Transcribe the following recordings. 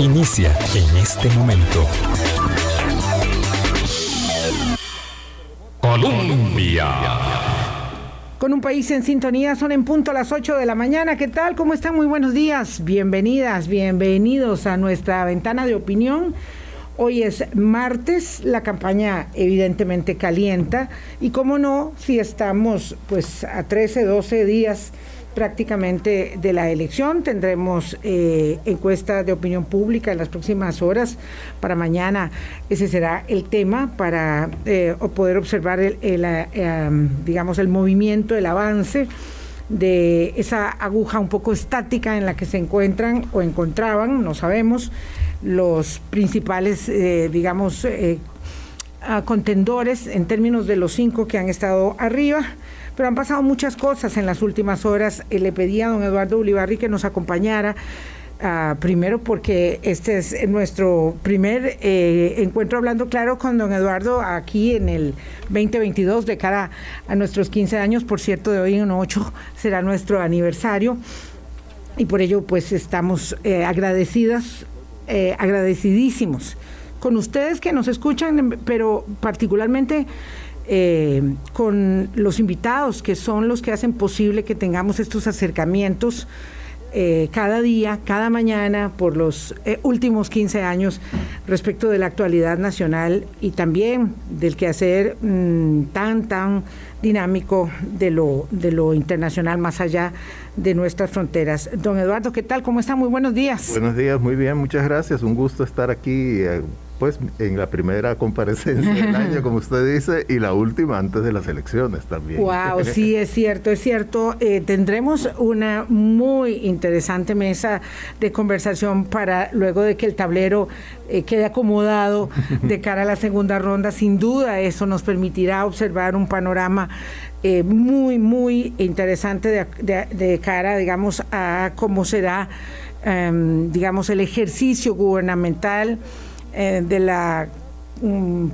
Inicia en este momento. Colombia. Con un país en sintonía, son en punto las 8 de la mañana. ¿Qué tal? ¿Cómo están? Muy buenos días. Bienvenidas, bienvenidos a nuestra ventana de opinión. Hoy es martes, la campaña evidentemente calienta y cómo no, si estamos pues a 13, 12 días prácticamente de la elección. Tendremos eh, encuesta de opinión pública en las próximas horas. Para mañana ese será el tema para eh, poder observar el, eh, digamos, el movimiento, el avance de esa aguja un poco estática en la que se encuentran o encontraban, no sabemos, los principales, digamos, contendores en términos de los cinco que han estado arriba pero han pasado muchas cosas en las últimas horas. Eh, le pedí a don Eduardo Ulibarri que nos acompañara. Ah, primero porque este es nuestro primer eh, encuentro hablando claro con don Eduardo aquí en el 2022 de cara a nuestros 15 años, por cierto, de hoy en 8 será nuestro aniversario y por ello pues estamos eh, agradecidas, agradecidísimos con ustedes que nos escuchan, pero particularmente eh, con los invitados, que son los que hacen posible que tengamos estos acercamientos eh, cada día, cada mañana, por los eh, últimos 15 años respecto de la actualidad nacional y también del quehacer mm, tan, tan dinámico de lo, de lo internacional más allá de nuestras fronteras. Don Eduardo, ¿qué tal? ¿Cómo está? Muy buenos días. Buenos días, muy bien, muchas gracias. Un gusto estar aquí pues en la primera comparecencia del año, como usted dice, y la última antes de las elecciones también. Wow, sí, es cierto, es cierto. Eh, tendremos una muy interesante mesa de conversación para luego de que el tablero eh, quede acomodado de cara a la segunda ronda. Sin duda, eso nos permitirá observar un panorama eh, muy, muy interesante de, cara, digamos, a cómo será, em, digamos, el ejercicio gubernamental eh, de la mm,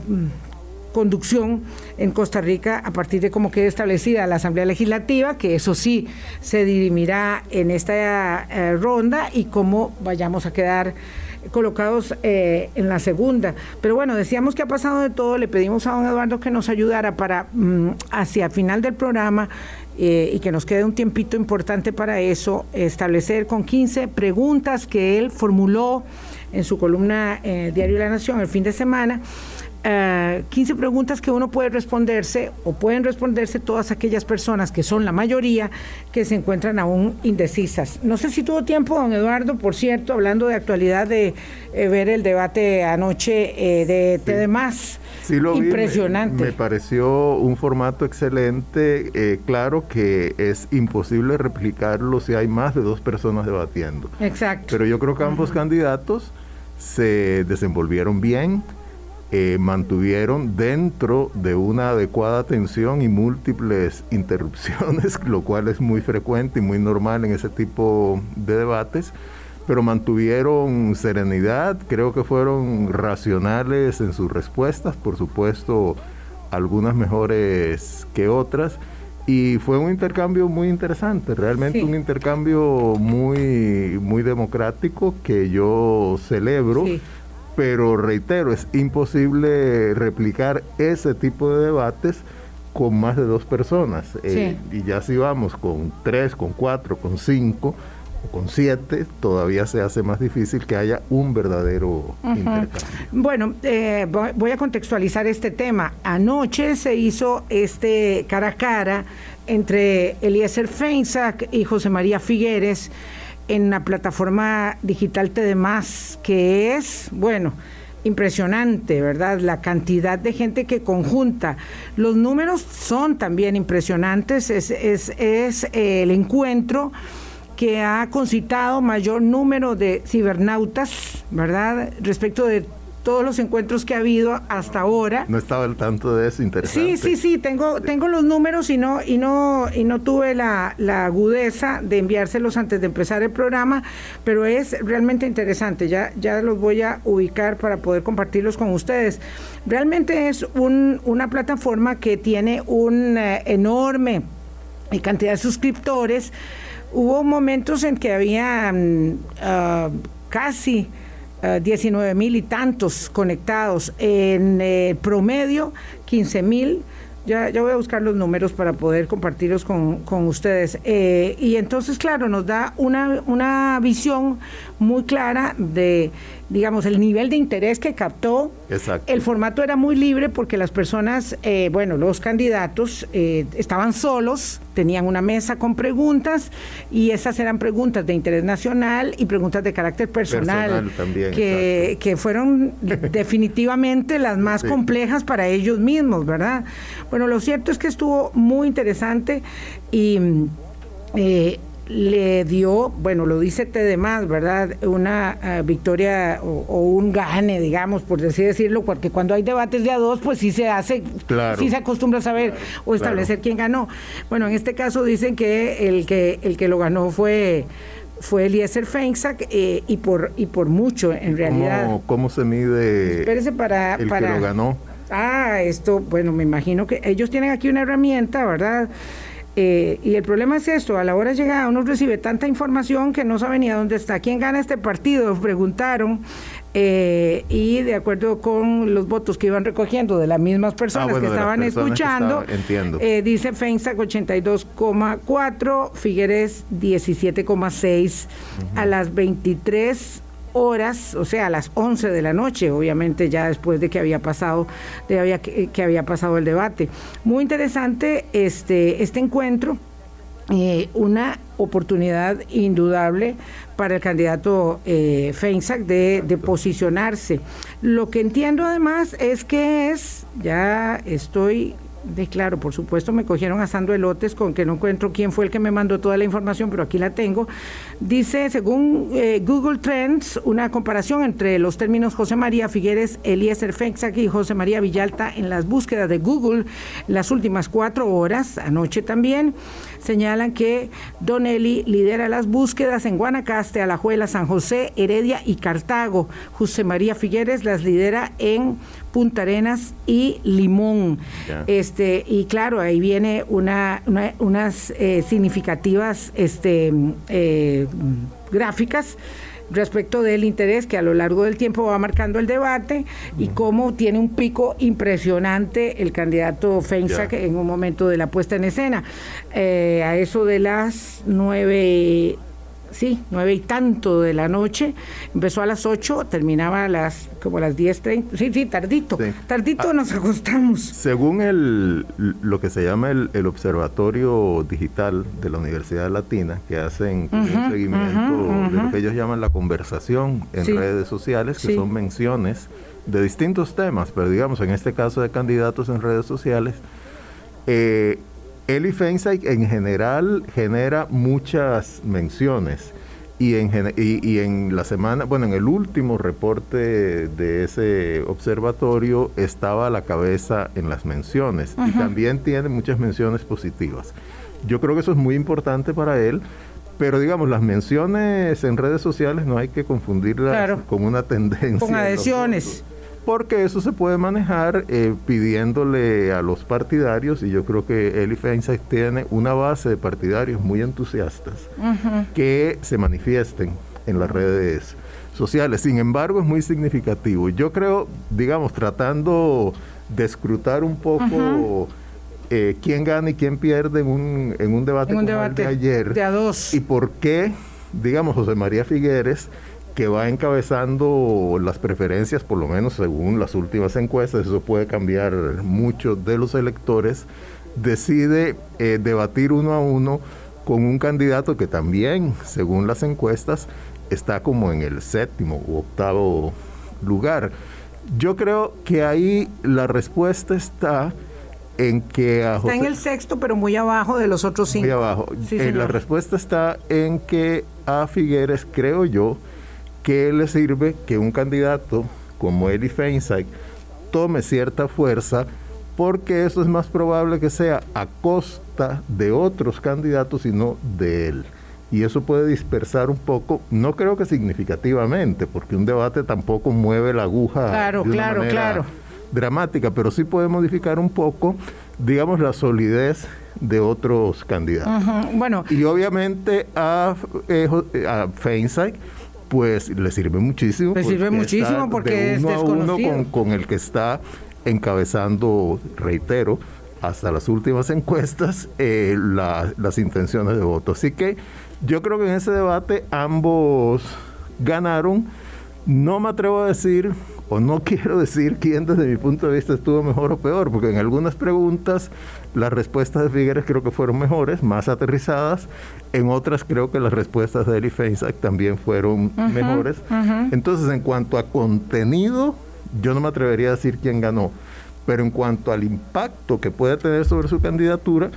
conducción en Costa Rica a partir de cómo quede establecida la Asamblea Legislativa, que eso sí se dirimirá en esta eh, ronda y cómo vayamos a quedar colocados eh, en la segunda. Pero bueno, decíamos que ha pasado de todo, le pedimos a don Eduardo que nos ayudara para mm, hacia final del programa y que nos quede un tiempito importante para eso, establecer con 15 preguntas que él formuló en su columna eh, Diario de la Nación el fin de semana, 15 eh, preguntas que uno puede responderse o pueden responderse todas aquellas personas que son la mayoría que se encuentran aún indecisas. No sé si tuvo tiempo, don Eduardo, por cierto, hablando de actualidad, de eh, ver el debate anoche de TDMás. Sí, lo Impresionante. Me, pareció un formato excelente. claro que es imposible replicarlo si hay más de dos personas debatiendo. Exacto. Pero yo creo que ambos candidatos se desenvolvieron bien, eh, mantuvieron dentro de una adecuada atención y múltiples interrupciones, lo cual es muy frecuente y muy normal en ese tipo de debates, pero mantuvieron serenidad, creo que fueron racionales en sus respuestas, por supuesto algunas mejores que otras, y fue un intercambio muy interesante, realmente un intercambio muy, muy democrático que yo celebro. Pero reitero, es imposible replicar ese tipo de debates con más de dos personas. Eh, y ya si vamos con tres, con cuatro, con cinco, con siete todavía se hace más difícil que haya un verdadero intercambio. Bueno, eh, voy a contextualizar este tema. Anoche se hizo este cara a cara entre Eliezer Feinsack y José María Figueres en la plataforma digital TDMás, que es, bueno, impresionante, ¿verdad? La cantidad de gente que conjunta. Los números son también impresionantes. Es, es, es el encuentro que ha concitado mayor número de cibernautas, ¿verdad? Respecto de todos los encuentros que ha habido hasta ahora. No estaba al tanto de eso, interesante. Sí, sí, sí, tengo, tengo los números y no, y no, y no tuve la, la agudeza de enviárselos antes de empezar el programa, pero es realmente interesante. Ya, ya los voy a ubicar para poder compartirlos con ustedes. Realmente es un, una plataforma que tiene una eh, enorme cantidad de suscriptores hubo momentos en que había ah, casi 19 ah, mil y tantos conectados, en eh, promedio 15 mil ya, ya voy a buscar los números para poder compartirlos con, con ustedes. Eh, y entonces, claro, nos da una, una visión muy clara de, digamos, el nivel de interés que captó. Exacto. El formato era muy libre porque las personas, eh, bueno, los candidatos eh, estaban solos, tenían una mesa con preguntas y esas eran preguntas de interés nacional y preguntas de carácter personal, también, que, que, fueron definitivamente las más complejas para ellos mismos, ¿verdad? Bueno, lo cierto es que estuvo muy interesante y... Eh, le dio, bueno, lo dice T de más, ¿verdad? Una eh, victoria o, un gane, digamos, por así decirlo, porque cuando hay debates de a dos, pues sí se hace, sí se acostumbra a saber o establecer quién ganó. Bueno, en este caso dicen que el que, el que lo ganó fue fue Eliezer Feinsack eh, y por y por mucho en realidad. ¿Cómo, se mide Espérese para, el para, que lo ganó? Ah, esto, bueno, me imagino que ellos tienen aquí una herramienta, ¿verdad? Eh, y el problema es esto, a la hora de llegar uno recibe tanta información que no sabe ni a dónde está. ¿Quién gana este partido? Preguntaron. Eh, y de acuerdo con los votos que iban recogiendo de las mismas personas ah, que estaban escuchando, eh, dice Feinsack 82,4, Figueres 17,6 a las 23 horas, o sea, a las 11 de la noche, obviamente ya después de que había pasado, de había, que, había pasado el debate. Muy interesante este, este encuentro, eh, una oportunidad indudable para el candidato eh, Feinsack de, de, posicionarse. Lo que entiendo además es que es, ya estoy de claro, por supuesto me cogieron asando elotes con que no encuentro quién fue el que me mandó toda la información, pero aquí la tengo. Dice, según eh, Google Trends, una comparación entre los términos José María Figueres, Eliezer Fexac y José María Villalta en las búsquedas de Google las últimas cuatro horas, anoche también, señalan que Don Eli lidera las búsquedas en Guanacaste, Alajuela, San José, Heredia y Cartago. José María Figueres las lidera en Punta Arenas y Limón. Este, y claro, ahí viene una, unas eh, significativas este, eh, gráficas respecto del interés que a lo largo del tiempo va marcando el debate y cómo tiene un pico impresionante el candidato Feinsack en un momento de la puesta en escena. Eh, a eso de las nueve sí, nueve y tanto de la noche, empezó a las ocho, terminaba a las como a las diez treinta, sí, sí, tardito, tardito ah, nos acostamos. Según el, lo que se llama el, Observatorio Digital de la Universidad Latina, que hacen un seguimiento de lo que ellos llaman la conversación en redes sociales, que son menciones de distintos temas, pero digamos en este caso de candidatos en redes sociales, eh, Eli Feinstein en general genera muchas menciones y en, y, en la semana, bueno, en el último reporte de ese observatorio estaba a la cabeza en las menciones y también tiene muchas menciones positivas. Yo creo que eso es muy importante para él, pero digamos, las menciones en redes sociales no hay que confundirlas con una tendencia. Con adhesiones porque eso se puede manejar eh, pidiéndole a los partidarios, y yo creo que Eli Feinstein tiene una base de partidarios muy entusiastas que se manifiesten en las redes sociales. Sin embargo, es muy significativo. Yo creo, digamos, tratando de escrutar un poco eh, quién gana y quién pierde en un, en un debate, como el de ayer. De a dos. Y por qué, digamos, José María Figueres que va encabezando las preferencias, por lo menos según las últimas encuestas, eso puede cambiar mucho de los electores, decide eh, debatir uno a uno con un candidato que también, según las encuestas, está como en el séptimo u octavo lugar. Yo creo que ahí la respuesta está en que a Está en el sexto, pero muy abajo de los otros cinco. Muy abajo. Eh, la respuesta está en que a Figueres, creo yo, ¿qué le sirve que un candidato como Eli Feinstein tome cierta fuerza? Porque eso es más probable que sea a costa de otros candidatos y no de él. Y eso puede dispersar un poco, no creo que significativamente, porque un debate tampoco mueve la aguja claro, de una claro, claro. dramática, pero sí puede modificar un poco, digamos, la solidez de otros candidatos. Bueno. Y obviamente a, eh, a Feinstein pues le sirve muchísimo. Le sirve muchísimo porque es desconocido. con, el que está encabezando, reitero, hasta las últimas encuestas, eh, las intenciones de voto. Así que yo creo que en ese debate ambos ganaron. No me atrevo a decir, o no quiero decir quién desde mi punto de vista estuvo mejor o peor, porque en algunas preguntas las respuestas de Figueres creo que fueron mejores, más aterrizadas. En otras creo que las respuestas de Eli Feinsack también fueron mejores. Entonces, en cuanto a contenido, yo no me atrevería a decir quién ganó. Pero en cuanto al impacto que puede tener sobre su candidatura,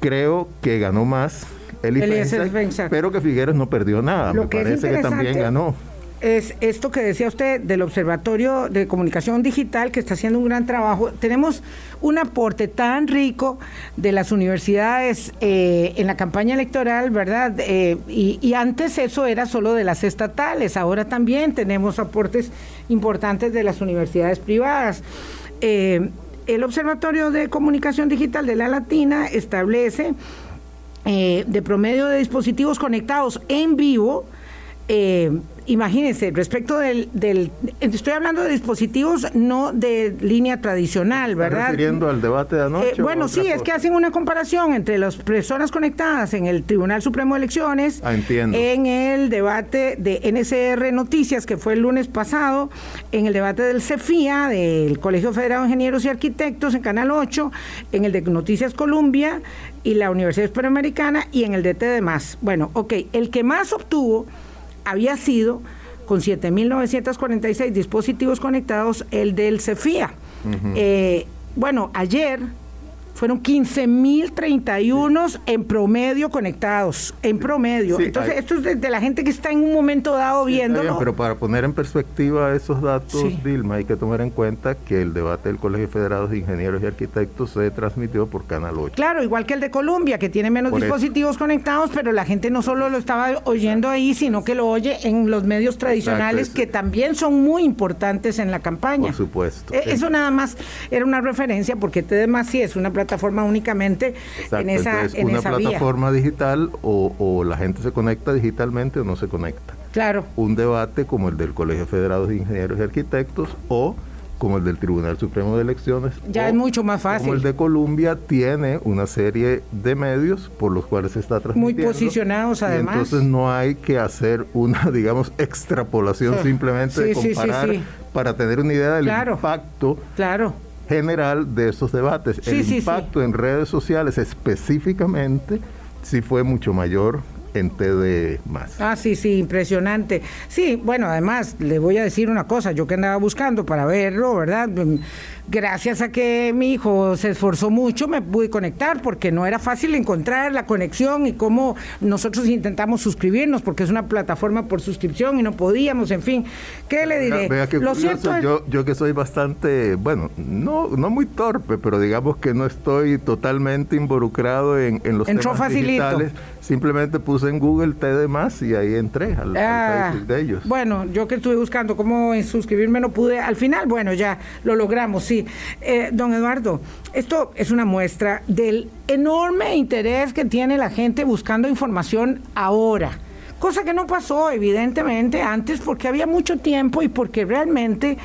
creo que ganó más Eli Feinsack, pero que Figueres no perdió nada. me parece que también ganó es esto que decía usted del Observatorio de Comunicación Digital, que está haciendo un gran trabajo. Tenemos un aporte tan rico de las universidades eh, en la campaña electoral, ¿verdad? Eh, y, antes eso era solo de las estatales, ahora también tenemos aportes importantes de las universidades privadas. Eh, el Observatorio de Comunicación Digital de la Latina establece de promedio de dispositivos conectados en vivo, imagínense, respecto del, Estoy hablando de dispositivos no de línea tradicional, ¿verdad? refiriendo al debate de anoche? Eh, bueno, sí, es que hacen una comparación entre las personas conectadas en el Tribunal Supremo de Elecciones, ah, en el debate de NCR Noticias, que fue el lunes pasado, en el debate del CEFIA, del Colegio Federado de Ingenieros y Arquitectos, en Canal 8, en el de Noticias Columbia y la Universidad Hispanoamericana y en el de TDMás. Bueno, ok, el que más obtuvo había sido con 7.946 dispositivos conectados el del CEFIA. Eh, bueno, ayer fueron 15.031 en promedio conectados, en promedio. Entonces, esto es de, la gente que está en un momento dado viéndolo. pero para poner en perspectiva esos datos, Dilma, hay que tomar en cuenta que el debate del Colegio Federado de Ingenieros y Arquitectos se transmitió por Canal 8. Claro, igual que el de Colombia, que tiene menos dispositivos conectados, pero la gente no solo lo estaba oyendo ahí, sino que lo oye en los medios tradicionales, que también son muy importantes en la campaña. Por supuesto. E, eso nada más era una referencia, porque TDMAS sí es una plataforma únicamente en esa, Entonces, una plataforma digital o, la gente se conecta digitalmente o no se conecta. Claro. Un debate como el del Colegio Federado de Ingenieros y Arquitectos o como el del Tribunal Supremo de Elecciones. Ya es mucho más fácil. Como el de Colombia tiene una serie de medios por los cuales se está transmitiendo. Muy posicionados además. entonces no hay que hacer una, digamos, extrapolación simplemente de comparar para tener una idea del impacto claro general de esos debates. el impacto en redes sociales específicamente sí fue mucho mayor en TD más. Ah, sí, sí, impresionante. Sí, bueno, además, le voy a decir una cosa, yo que andaba buscando para verlo, ¿verdad? Gracias a que mi hijo se esforzó mucho, me pude conectar porque no era fácil encontrar la conexión y cómo nosotros intentamos suscribirnos porque es una plataforma por suscripción y no podíamos, en fin. ¿Qué le diré? Lo cierto yo, yo que soy bastante, bueno, no, no muy torpe, pero digamos que no estoy totalmente involucrado en, en los Entró temas digitales. Simplemente puse en Google TD más y ahí entré al, ah, Facebook de ellos. Bueno, yo que estuve buscando cómo suscribirme no pude. Al final, bueno, ya lo logramos, sí. Eh, don Eduardo, esto es una muestra del enorme interés que tiene la gente buscando información ahora. Cosa que no pasó, evidentemente, antes porque había mucho tiempo y porque realmente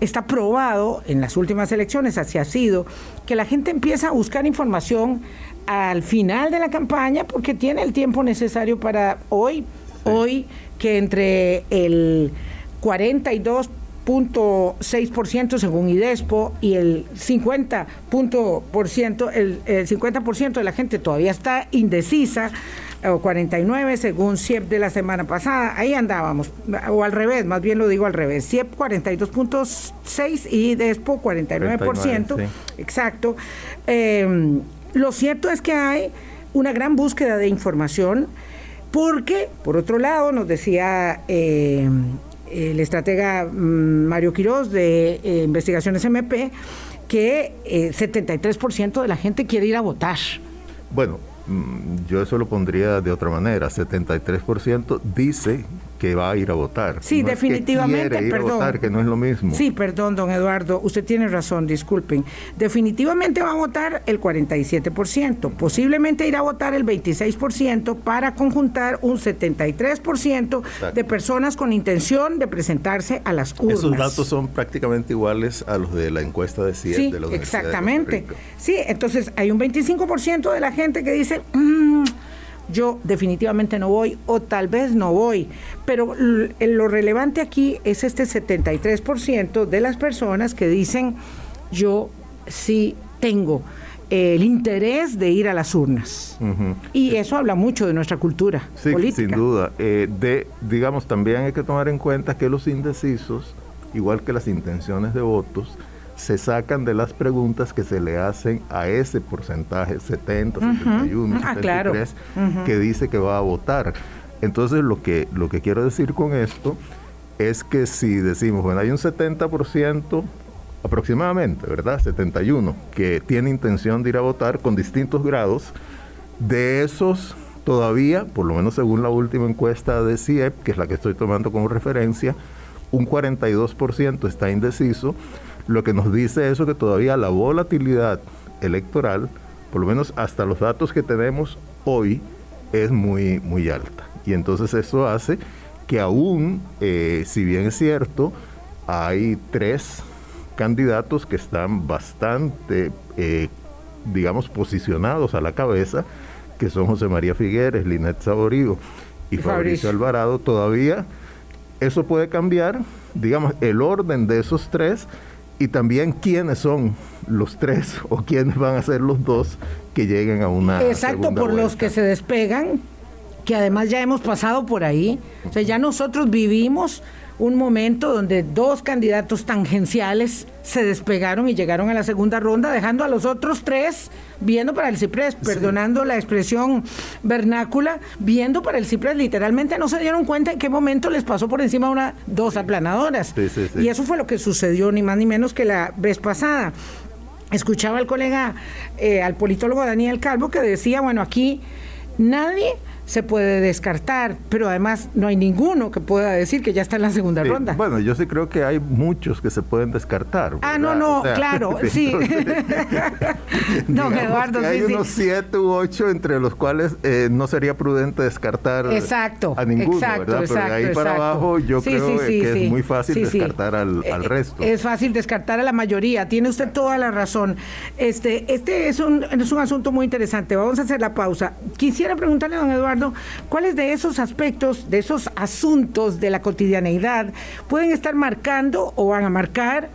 está probado en las últimas elecciones, así ha sido, que la gente empieza a buscar información al final de la campaña porque tiene el tiempo necesario para hoy, hoy que entre el 42 ciento según IDESPO y el 50 por ciento, el, 50% de la gente todavía está indecisa o 49 según CIEP de la semana pasada, ahí andábamos, o al revés, más bien lo digo al revés, CIEP 42.6 y IDESPO 49%, exacto. Em, lo cierto es que hay una gran búsqueda de información porque, por otro lado, nos decía... Eh, el estratega mm, Mario Quirós de eh, Investigaciones MP, que 73% eh, de la gente quiere ir a votar. Bueno, mm, yo eso lo pondría de otra manera. 73% dice que va a ir a votar. Sí, definitivamente, que perdón. A votar, que no es lo mismo. Sí, perdón, don Eduardo, usted tiene razón, disculpen. Definitivamente va a votar el 47%, posiblemente irá a votar el 26% para conjuntar un 73% de personas con intención de presentarse a las urnas. Esos datos son prácticamente iguales a los de la encuesta de CIE sí, de los Exactamente. sí, entonces hay un 25% de la gente que dice, mm, yo definitivamente no voy o tal vez no voy. Pero lo relevante aquí es este 73% de las personas que dicen, yo sí tengo el interés de ir a las urnas. Y eso habla mucho de nuestra cultura sí, Sin duda. Eh, de, digamos, también hay que tomar en cuenta que los indecisos, igual que las intenciones de votos, se sacan de las preguntas que se le hacen a ese porcentaje, 70, 71, 73, que dice que va a votar. Entonces lo que, lo que quiero decir con esto es que si decimos, bueno, hay un 70% aproximadamente, ¿verdad? 71, que tiene intención de ir a votar con distintos grados, de esos todavía, por lo menos según la última encuesta de CIEP, que es la que estoy tomando como referencia, un 42% está indeciso, lo que nos dice eso que todavía la volatilidad electoral, por lo menos hasta los datos que tenemos hoy, es muy, muy alta. Y entonces eso hace que aún, eh, si bien es cierto, hay tres candidatos que están bastante, eh, digamos, posicionados a la cabeza, que son José María Figueres, Linet Saborío y Fabricio Alvarado, todavía eso puede cambiar, digamos, el orden de esos tres y también quiénes son los tres o quiénes van a ser los dos que lleguen a una. Exacto, por los que se despegan, que además ya hemos pasado por ahí. O sea, ya nosotros vivimos un momento donde dos candidatos tangenciales se despegaron y llegaron a la segunda ronda, dejando a los otros tres viendo para el Ciprés, perdonando la expresión vernácula, viendo para el Ciprés. Literalmente no se dieron cuenta en qué momento les pasó por encima una dos aplanadoras. y eso fue lo que sucedió, ni más ni menos que la vez pasada. Escuchaba al colega, eh, al politólogo Daniel Calvo, que decía, bueno, aquí nadie se puede descartar, pero además no hay ninguno que pueda decir que ya está en la segunda ronda. Bueno, yo sí creo que hay muchos que se pueden descartar. Ah, no, no, claro, sí. no, Eduardo, hay unos siete u ocho entre los cuales eh, no sería prudente descartar exacto, a ninguno, ¿verdad? pero de ahí para abajo yo creo que es muy fácil descartar al, al, eh, resto. Es fácil descartar a la mayoría, tiene usted toda la razón. Este, este es un, es un asunto muy interesante. Vamos a hacer la pausa. Quisiera preguntarle a don Eduardo ¿cuáles de esos aspectos, de esos asuntos de la cotidianeidad pueden estar marcando o van a marcar,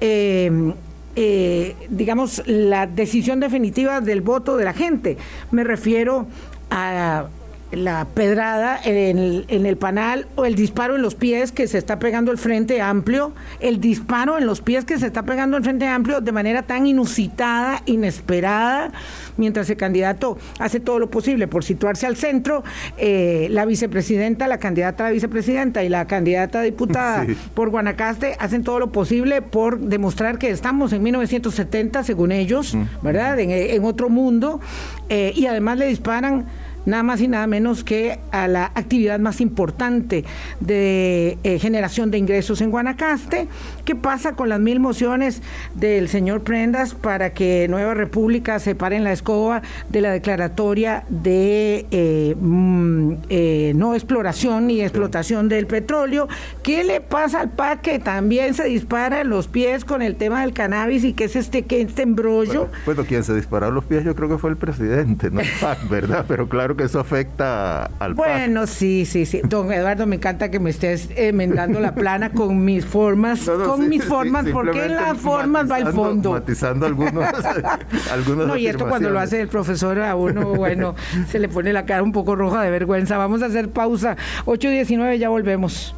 eh, eh, digamos, la decisión definitiva del voto de la gente? Me refiero a la pedrada en el, en el, panal o el disparo en los pies que se está pegando el Frente Amplio, el disparo en los pies que se está pegando el Frente Amplio de manera tan inusitada, inesperada, mientras el candidato hace todo lo posible por situarse al centro, eh, la vicepresidenta, la candidata a la vicepresidenta y la candidata a diputada por Guanacaste hacen todo lo posible por demostrar que estamos en 1970, según ellos, ¿verdad? En, otro mundo, eh, y además le disparan nada más y nada menos que a la actividad más importante de eh, generación de ingresos en Guanacaste. ¿Qué pasa con las mil mociones del señor Prendas para que Nueva República se pare en la escoba de la declaratoria de eh, mm, eh, no exploración ni explotación del petróleo? ¿Qué le pasa al PAC que también se dispara en los pies con el tema del cannabis y que es este, que este embrollo? Bueno, quien se disparó los pies yo creo que fue el presidente, no el PAC, ¿verdad? Pero claro que eso afecta al Bueno, sí, sí, sí. Don Eduardo, me encanta que me estés enmendando la plana con mis formas, con mis formas, porque en las formas va el fondo. Matizando algunos, algunos No, y esto cuando lo hace el profesor a uno, bueno, se le pone la cara un poco roja de vergüenza. Vamos a hacer pausa. 8.19, ya volvemos.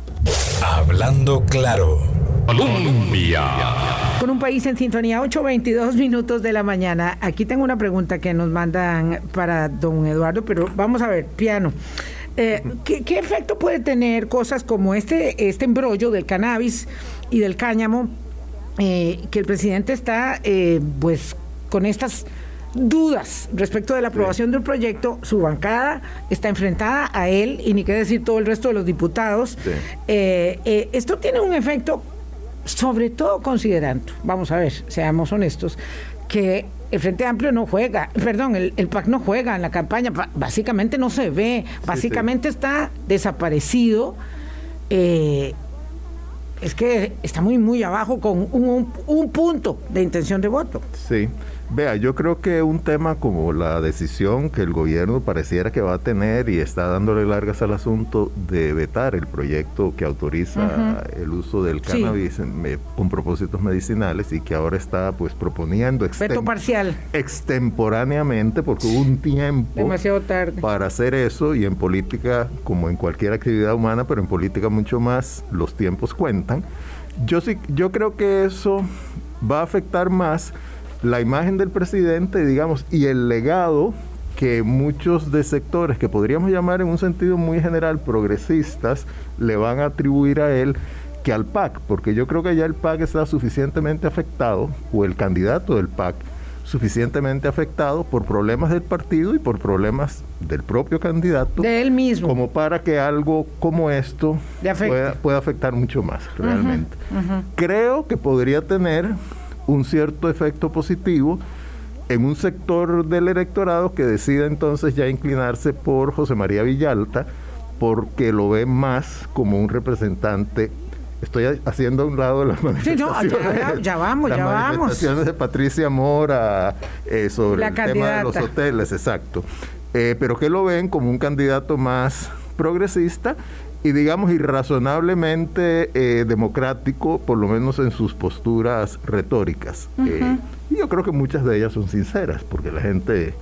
Hablando claro. Colombia. Con un país en sintonía, 8.22 minutos de la mañana. Aquí tengo una pregunta que nos mandan para don Eduardo, pero vamos a ver, piano. Eh, ¿qué, efecto puede tener cosas como este, este embrollo del cannabis y del cáñamo? Eh, que el presidente está, eh, pues, con estas dudas respecto de la aprobación del proyecto, su bancada está enfrentada a él y ni qué decir todo el resto de los diputados. Eh, eh, esto tiene un efecto, sobre todo considerando, vamos a ver, seamos honestos, que el Frente Amplio no juega, perdón, el, PAC no juega en la campaña, básicamente no se ve, básicamente está desaparecido. Eh, es que está muy, muy abajo con un, un punto de intención de voto. Sí. Vea, yo creo que un tema como la decisión que el gobierno pareciera que va a tener y está dándole largas al asunto de vetar el proyecto que autoriza el uso del cannabis con propósitos medicinales y que ahora está pues proponiendo veto parcial. extemporáneamente porque hubo un tiempo demasiado tarde. para hacer eso y en política como en cualquier actividad humana, pero en política mucho más los tiempos cuentan. Yo sí yo creo que eso va a afectar más la imagen del presidente, digamos, y el legado que muchos de sectores que podríamos llamar en un sentido muy general progresistas le van a atribuir a él que al PAC, porque yo creo que ya el PAC está suficientemente afectado, o el candidato del PAC, suficientemente afectado por problemas del partido y por problemas del propio candidato. De él mismo. Como para que algo como esto pueda, afectar mucho más, realmente. Creo que podría tener un cierto efecto positivo en un sector del electorado que decide entonces ya inclinarse por José María Villalta porque lo ve más como un representante estoy haciendo a un lado las manifestaciones. Sí, ya, vamos, ya vamos. de Patricia Mora eh, sobre el tema de los hoteles, exacto. Eh, pero que lo ven como un candidato más progresista y digamos irrazonablemente eh, democrático, por lo menos en sus posturas retóricas. Eh, y yo creo que muchas de ellas son sinceras, porque la gente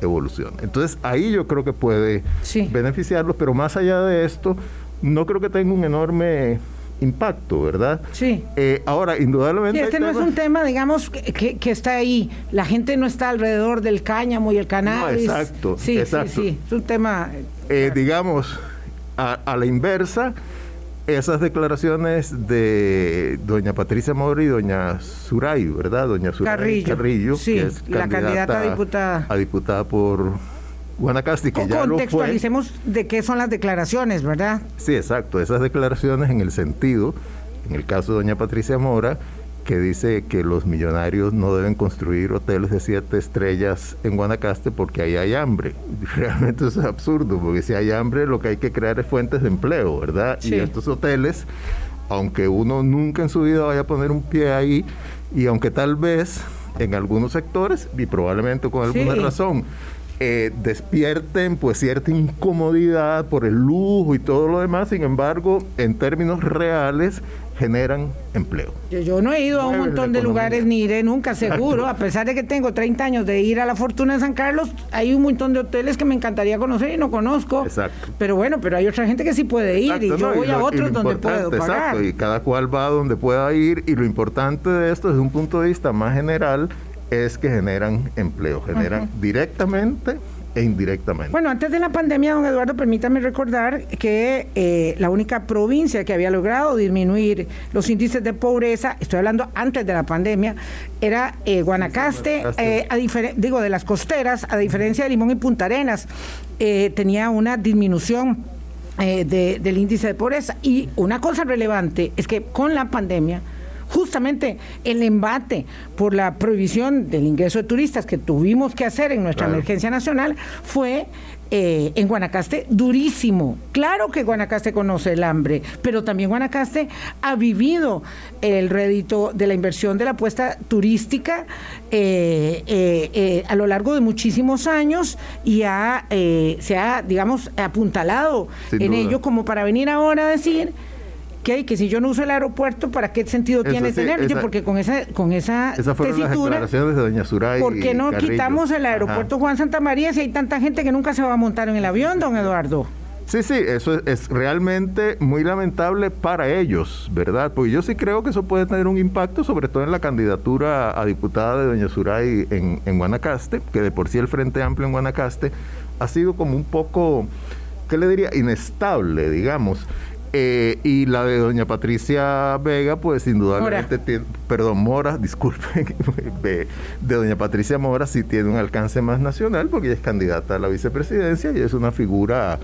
evoluciona. Entonces ahí yo creo que puede beneficiarlos, pero más allá de esto, no creo que tenga un enorme impacto, ¿verdad? Sí. Eh, ahora, indudablemente... este no es un tema, digamos, que, que, está ahí. La gente no está alrededor del cáñamo y el cannabis. exacto, sí, exacto. Sí, sí, es un tema... digamos a, la inversa, esas declaraciones de doña Patricia Mori y doña Suray, ¿verdad? Doña Suray Carrillo, sí, que es la candidata a diputada. A diputada por Guanacaste, que ya Contextualicemos de qué son las declaraciones, ¿verdad? Sí, exacto. Esas declaraciones en el sentido, en el caso de doña Patricia Mora, que dice que los millonarios no deben construir hoteles de siete estrellas en Guanacaste porque ahí hay hambre. Realmente eso es absurdo, porque si hay hambre lo que hay que crear es fuentes de empleo, ¿verdad? Y estos hoteles, aunque uno nunca en su vida vaya a poner un pie ahí, y aunque tal vez en algunos sectores, y probablemente con alguna razón, eh, despierten pues cierta incomodidad por el lujo y todo lo demás, sin embargo, en términos reales, generan empleo. Yo, no he ido a un montón de lugares ni iré nunca, seguro, a pesar de que tengo 30 años de ir a la Fortuna de San Carlos, hay un montón de hoteles que me encantaría conocer y no conozco. Exacto. Pero bueno, pero hay otra gente que sí puede ir y yo voy a otros donde puedo pagar. Exacto, y cada cual va a donde pueda ir y lo importante de esto desde un punto de vista más general es que generan empleo, generan directamente e indirectamente. Bueno, antes de la pandemia, don Eduardo, permítame recordar que eh, la única provincia que había logrado disminuir los índices de pobreza, estoy hablando antes de la pandemia, era eh, Guanacaste, eh, digo, de las costeras, a diferencia de Limón y Punta Arenas, tenía una disminución del índice de pobreza. Y una cosa relevante es que con la pandemia, justamente el embate por la prohibición del ingreso de turistas que tuvimos que hacer en nuestra emergencia nacional fue eh, en Guanacaste durísimo. Claro que Guanacaste conoce el hambre, pero también Guanacaste ha vivido el rédito de la inversión de la apuesta turística eh, eh, a lo largo de muchísimos años y ha, se ha, digamos, apuntalado en ello como para venir ahora a decir que, que si yo no uso el aeropuerto, ¿para qué sentido tiene tenerlo? Porque con esa, con esa, esa fueron tesitura, las declaraciones de doña Suray ¿por qué no quitamos el aeropuerto Juan Santa María si hay tanta gente que nunca se va a montar en el avión, don Eduardo? Sí, sí, eso es, realmente muy lamentable para ellos, ¿verdad? Porque yo sí creo que eso puede tener un impacto, sobre todo en la candidatura a diputada de Doña Suray en, en Guanacaste, que de por sí el Frente Amplio en Guanacaste ha sido como un poco, ¿qué le diría? Inestable, digamos. Eh, y la de doña Patricia Vega, pues indudablemente tiene, perdón, Mora, disculpe, de, doña Patricia Mora sí tiene un alcance más nacional porque ella es candidata a la vicepresidencia y es una figura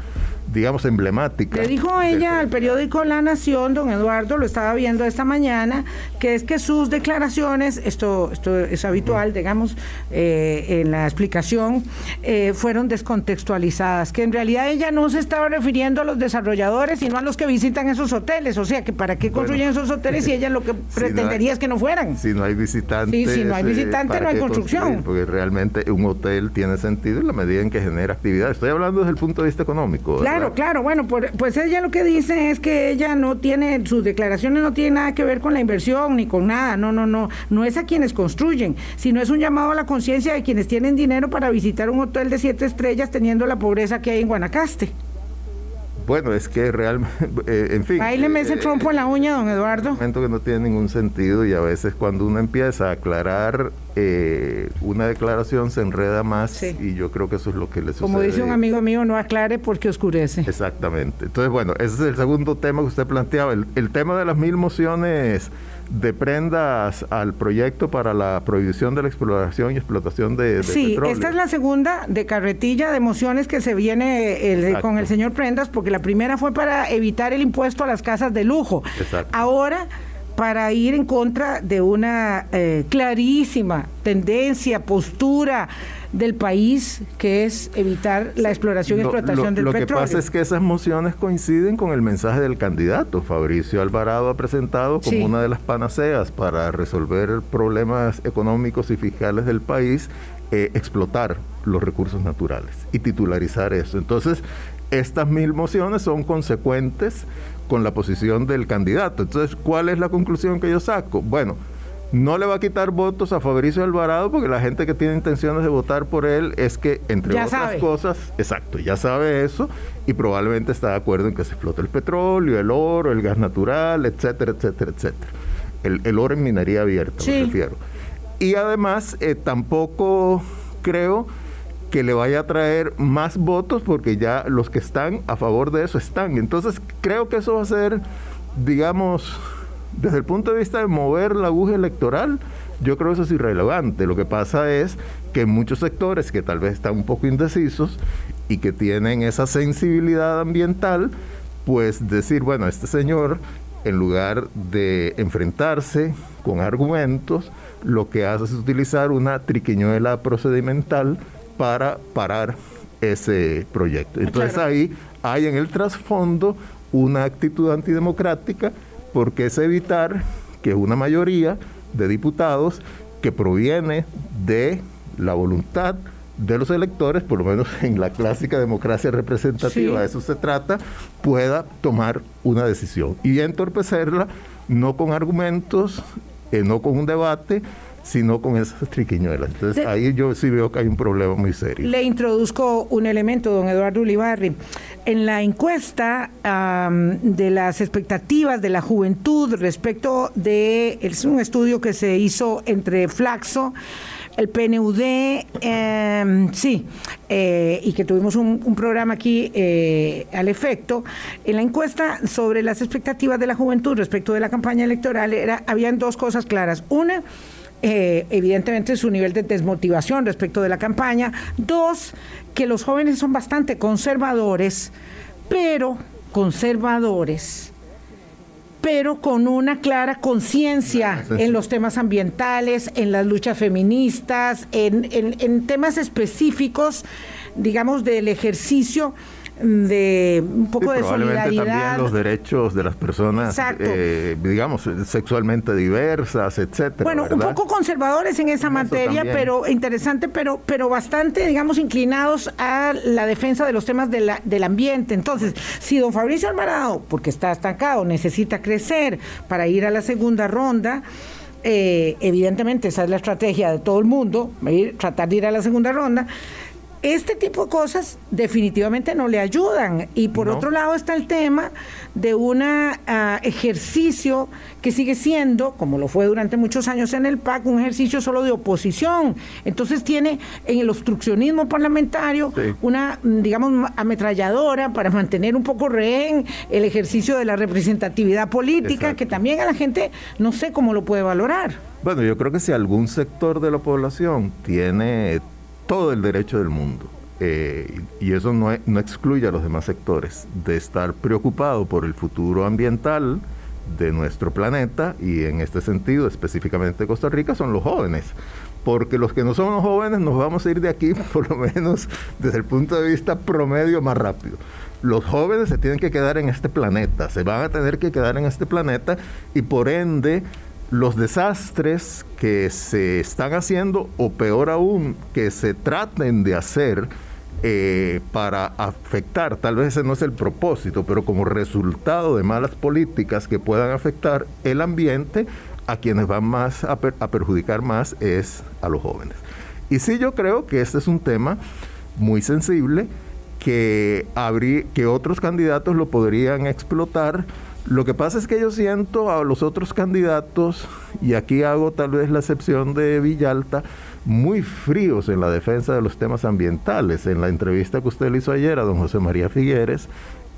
digamos, emblemática. Le dijo ella al periódico La Nación, don Eduardo, lo estaba viendo esta mañana, que es que sus declaraciones, esto, esto es habitual, digamos, eh, en la explicación, eh, fueron descontextualizadas, que en realidad ella no se estaba refiriendo a los desarrolladores, sino a los que visitan esos hoteles, o sea, que para qué construyen esos hoteles si ella lo que pretendería es que no fueran. Si no hay visitantes. si no hay visitantes, no hay construcción. Porque realmente un hotel tiene sentido en la medida en que genera actividad. Estoy hablando desde el punto de vista económico. Claro, claro. Bueno, pues ella lo que dice es que ella no tiene, sus declaraciones no tienen nada que ver con la inversión ni con nada. No, no, no. No es a quienes construyen, sino es un llamado a la conciencia de quienes tienen dinero para visitar un hotel de siete estrellas teniendo la pobreza que hay en Guanacaste. Bueno, es que realmente, eh, en fin. Ahí le ese eh, trompo en la uña, don Eduardo. Un momento que no tiene ningún sentido y a veces cuando uno empieza a aclarar eh, una declaración se enreda más y yo creo que eso es lo que le sucede. Como dice un amigo mío, no aclare porque oscurece. Exactamente. Entonces, bueno, ese es el segundo tema que usted planteaba. el tema de las mil mociones de prendas al proyecto para la prohibición de la exploración y explotación de, de sí, esta es la segunda de carretilla de mociones que se viene con el señor Prendas, porque la primera fue para evitar el impuesto a las casas de lujo. Ahora para ir en contra de una eh, clarísima tendencia, postura del país, que es evitar la exploración y explotación del petróleo. Lo que pasa es que esas mociones coinciden con el mensaje del candidato. Fabricio Alvarado ha presentado como una de las panaceas para resolver problemas económicos y fiscales del país, eh, explotar los recursos naturales y titularizar eso. Entonces, estas mil mociones son consecuentes con la posición del candidato. Entonces, ¿cuál es la conclusión que yo saco? Bueno, no le va a quitar votos a Fabricio Alvarado porque la gente que tiene intenciones de votar por él es que, entre otras cosas, exacto, ya sabe eso y probablemente está de acuerdo en que se explote el petróleo, el oro, el gas natural, etcétera, etcétera, etcétera. El, oro en minería abierta, me refiero. Y además, eh, tampoco creo que le vaya a traer más votos porque ya los que están a favor de eso están. Entonces, creo que eso va a ser, digamos, desde el punto de vista de mover la aguja electoral, yo creo que eso es irrelevante. Lo que pasa es que muchos sectores que tal vez están un poco indecisos y que tienen esa sensibilidad ambiental, pues decir, bueno, este señor, en lugar de enfrentarse con argumentos, lo que hace es utilizar una triquiñuela procedimental para parar ese proyecto. Entonces ahí hay en el trasfondo una actitud antidemocrática porque es evitar que una mayoría de diputados que proviene de la voluntad de los electores, por lo menos en la clásica democracia representativa, de eso se trata, pueda tomar una decisión y entorpecerla no con argumentos, eh, no con un debate, sino con esas triquiñuelas. Entonces ahí yo sí veo que hay un problema muy serio. Le introduzco un elemento, don Eduardo Ulibarri. En la encuesta de las expectativas de la juventud respecto de, es un estudio que se hizo entre Flaxo, el PNUD, em, sí, eh, y que tuvimos un, programa aquí eh, al efecto, en la encuesta sobre las expectativas de la juventud respecto de la campaña electoral, era, habían dos cosas claras. Una, eh, evidentemente su nivel de desmotivación respecto de la campaña. Dos, que los jóvenes son bastante conservadores, pero conservadores pero con una clara conciencia en los temas ambientales, en las luchas feministas, en, en temas específicos, digamos, del ejercicio de un poco de solidaridad. también los derechos de las personas, eh, digamos, sexualmente diversas, etcétera. Bueno, un poco conservadores en esa materia, pero interesante, pero, pero bastante, digamos, inclinados a la defensa de los temas de la, del ambiente. Entonces, si don Fabricio Alvarado, porque está estancado, necesita crecer para ir a la segunda ronda, eh, evidentemente esa es la estrategia de todo el mundo, tratar de ir a la segunda ronda este tipo de cosas definitivamente no le ayudan. Y por otro lado está el tema de un ah, ejercicio que sigue siendo, como lo fue durante muchos años en el PAC, un ejercicio solo de oposición. Entonces tiene en el obstruccionismo parlamentario una, digamos, ametralladora para mantener un poco rehén el ejercicio de la representatividad política, que también a la gente no sé cómo lo puede valorar. Bueno, yo creo que si algún sector de la población tiene todo el derecho del mundo. Eh, y eso no, excluye a los demás sectores de estar preocupado por el futuro ambiental de nuestro planeta y en este sentido específicamente Costa Rica son los jóvenes porque los que no somos jóvenes nos vamos a ir de aquí por lo menos desde el punto de vista promedio más rápido. Los jóvenes se tienen que quedar en este planeta, se van a tener que quedar en este planeta y por ende los desastres que se están haciendo, o peor aún, que se traten de hacer eh, para afectar, tal vez ese no es el propósito, pero como resultado de malas políticas que puedan afectar el ambiente, a quienes van más a, perjudicar más es a los jóvenes. Y sí yo creo que este es un tema muy sensible que, que otros candidatos lo podrían explotar lo que pasa es que yo siento a los otros candidatos, y aquí hago tal vez la excepción de Villalta, muy fríos en la defensa de los temas ambientales. En la entrevista que usted le hizo ayer a don José María Figueres,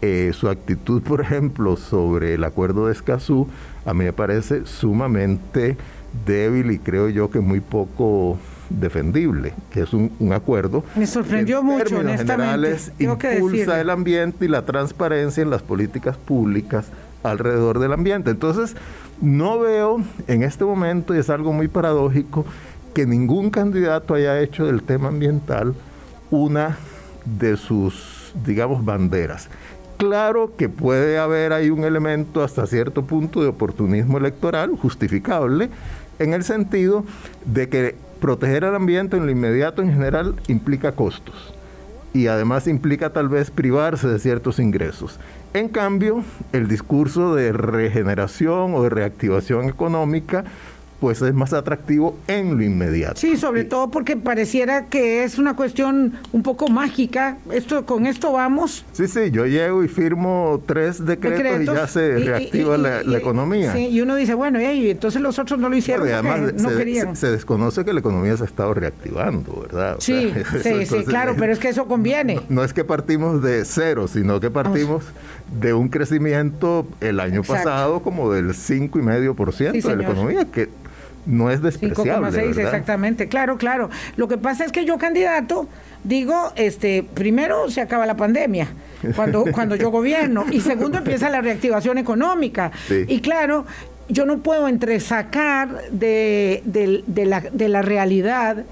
eh, su actitud, por ejemplo, sobre el acuerdo de Escazú, a mí me parece sumamente débil y creo yo que muy poco defendible, que es un, acuerdo. Me sorprendió mucho, honestamente. impulsa el ambiente y la transparencia en las políticas públicas alrededor del ambiente. Entonces, no veo en este momento, y es algo muy paradójico, que ningún candidato haya hecho del tema ambiental una de sus, digamos, banderas. Claro que puede haber ahí un elemento hasta cierto punto de oportunismo electoral, justificable, en el sentido de que proteger al ambiente en lo inmediato en general implica costos y además implica tal vez privarse de ciertos ingresos. En cambio, el discurso de regeneración o de reactivación económica pues es más atractivo en lo inmediato. Sí, sobre todo porque pareciera que es una cuestión un poco mágica. Esto, con esto vamos. Sí, sí, yo llego y firmo tres decretos, y ya se reactiva la, economía. Sí, y uno dice, bueno, y entonces los otros no lo hicieron además no se, querían. Se, desconoce que la economía se ha estado reactivando, ¿verdad? sí, sí, sí, claro, pero es que eso conviene. No, es que partimos de cero, sino que partimos de un crecimiento el año pasado como del 5,5% de la economía, que no es despreciable. 5,6 exactamente, claro, claro. Lo que pasa es que yo candidato digo, este, primero se acaba la pandemia cuando cuando yo gobierno y segundo empieza la reactivación económica. Y claro, yo no puedo entresacar de, de, la, de la realidad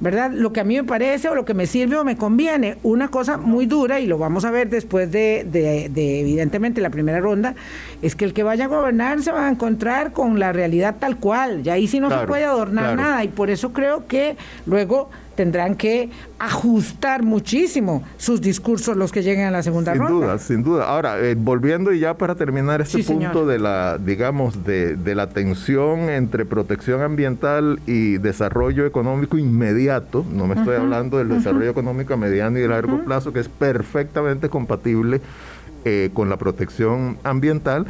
¿verdad? Lo que a mí me parece o lo que me sirve o me conviene. Una cosa muy dura, y lo vamos a ver después de, de, evidentemente la primera ronda, es que el que vaya a gobernar se va a encontrar con la realidad tal cual. Y ahí sí no se puede adornar nada. Y por eso creo que luego tendrán que ajustar muchísimo sus discursos los que lleguen a la segunda ronda. Sin duda, sin duda. Ahora, eh, volviendo y ya para terminar este punto de la, digamos, de, de, la tensión entre protección ambiental y desarrollo económico inmediato, no me estoy hablando del desarrollo económico a mediano y largo plazo, que es perfectamente compatible eh, con la protección ambiental,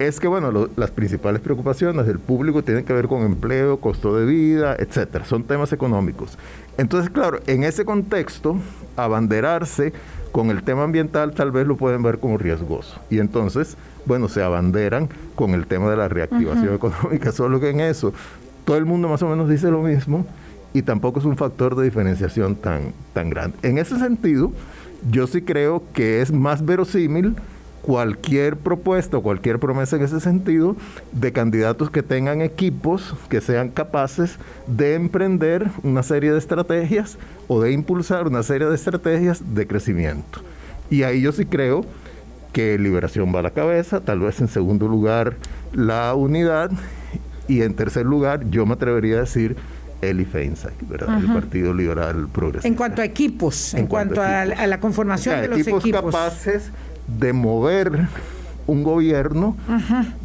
es que, bueno, las principales preocupaciones del público tienen que ver con empleo, costo de vida, etcétera. Son temas económicos. Entonces, claro, en ese contexto, abanderarse con el tema ambiental tal vez lo pueden ver como riesgoso. Y entonces, bueno, se abanderan con el tema de la reactivación económica, solo que en eso todo el mundo más o menos dice lo mismo y tampoco es un factor de diferenciación tan, tan grande. En ese sentido, yo sí creo que es más verosímil cualquier propuesta o cualquier promesa en ese sentido de candidatos que tengan equipos que sean capaces de emprender una serie de estrategias o de impulsar una serie de estrategias de crecimiento. Y ahí yo sí creo que Liberación va a la cabeza, tal vez en segundo lugar la unidad y en tercer lugar yo me atrevería a decir Eli Feinsack, ¿verdad? El Partido Liberal Progresista. En cuanto a equipos, en, cuanto, a, la conformación de los equipos. Equipos capaces de mover un gobierno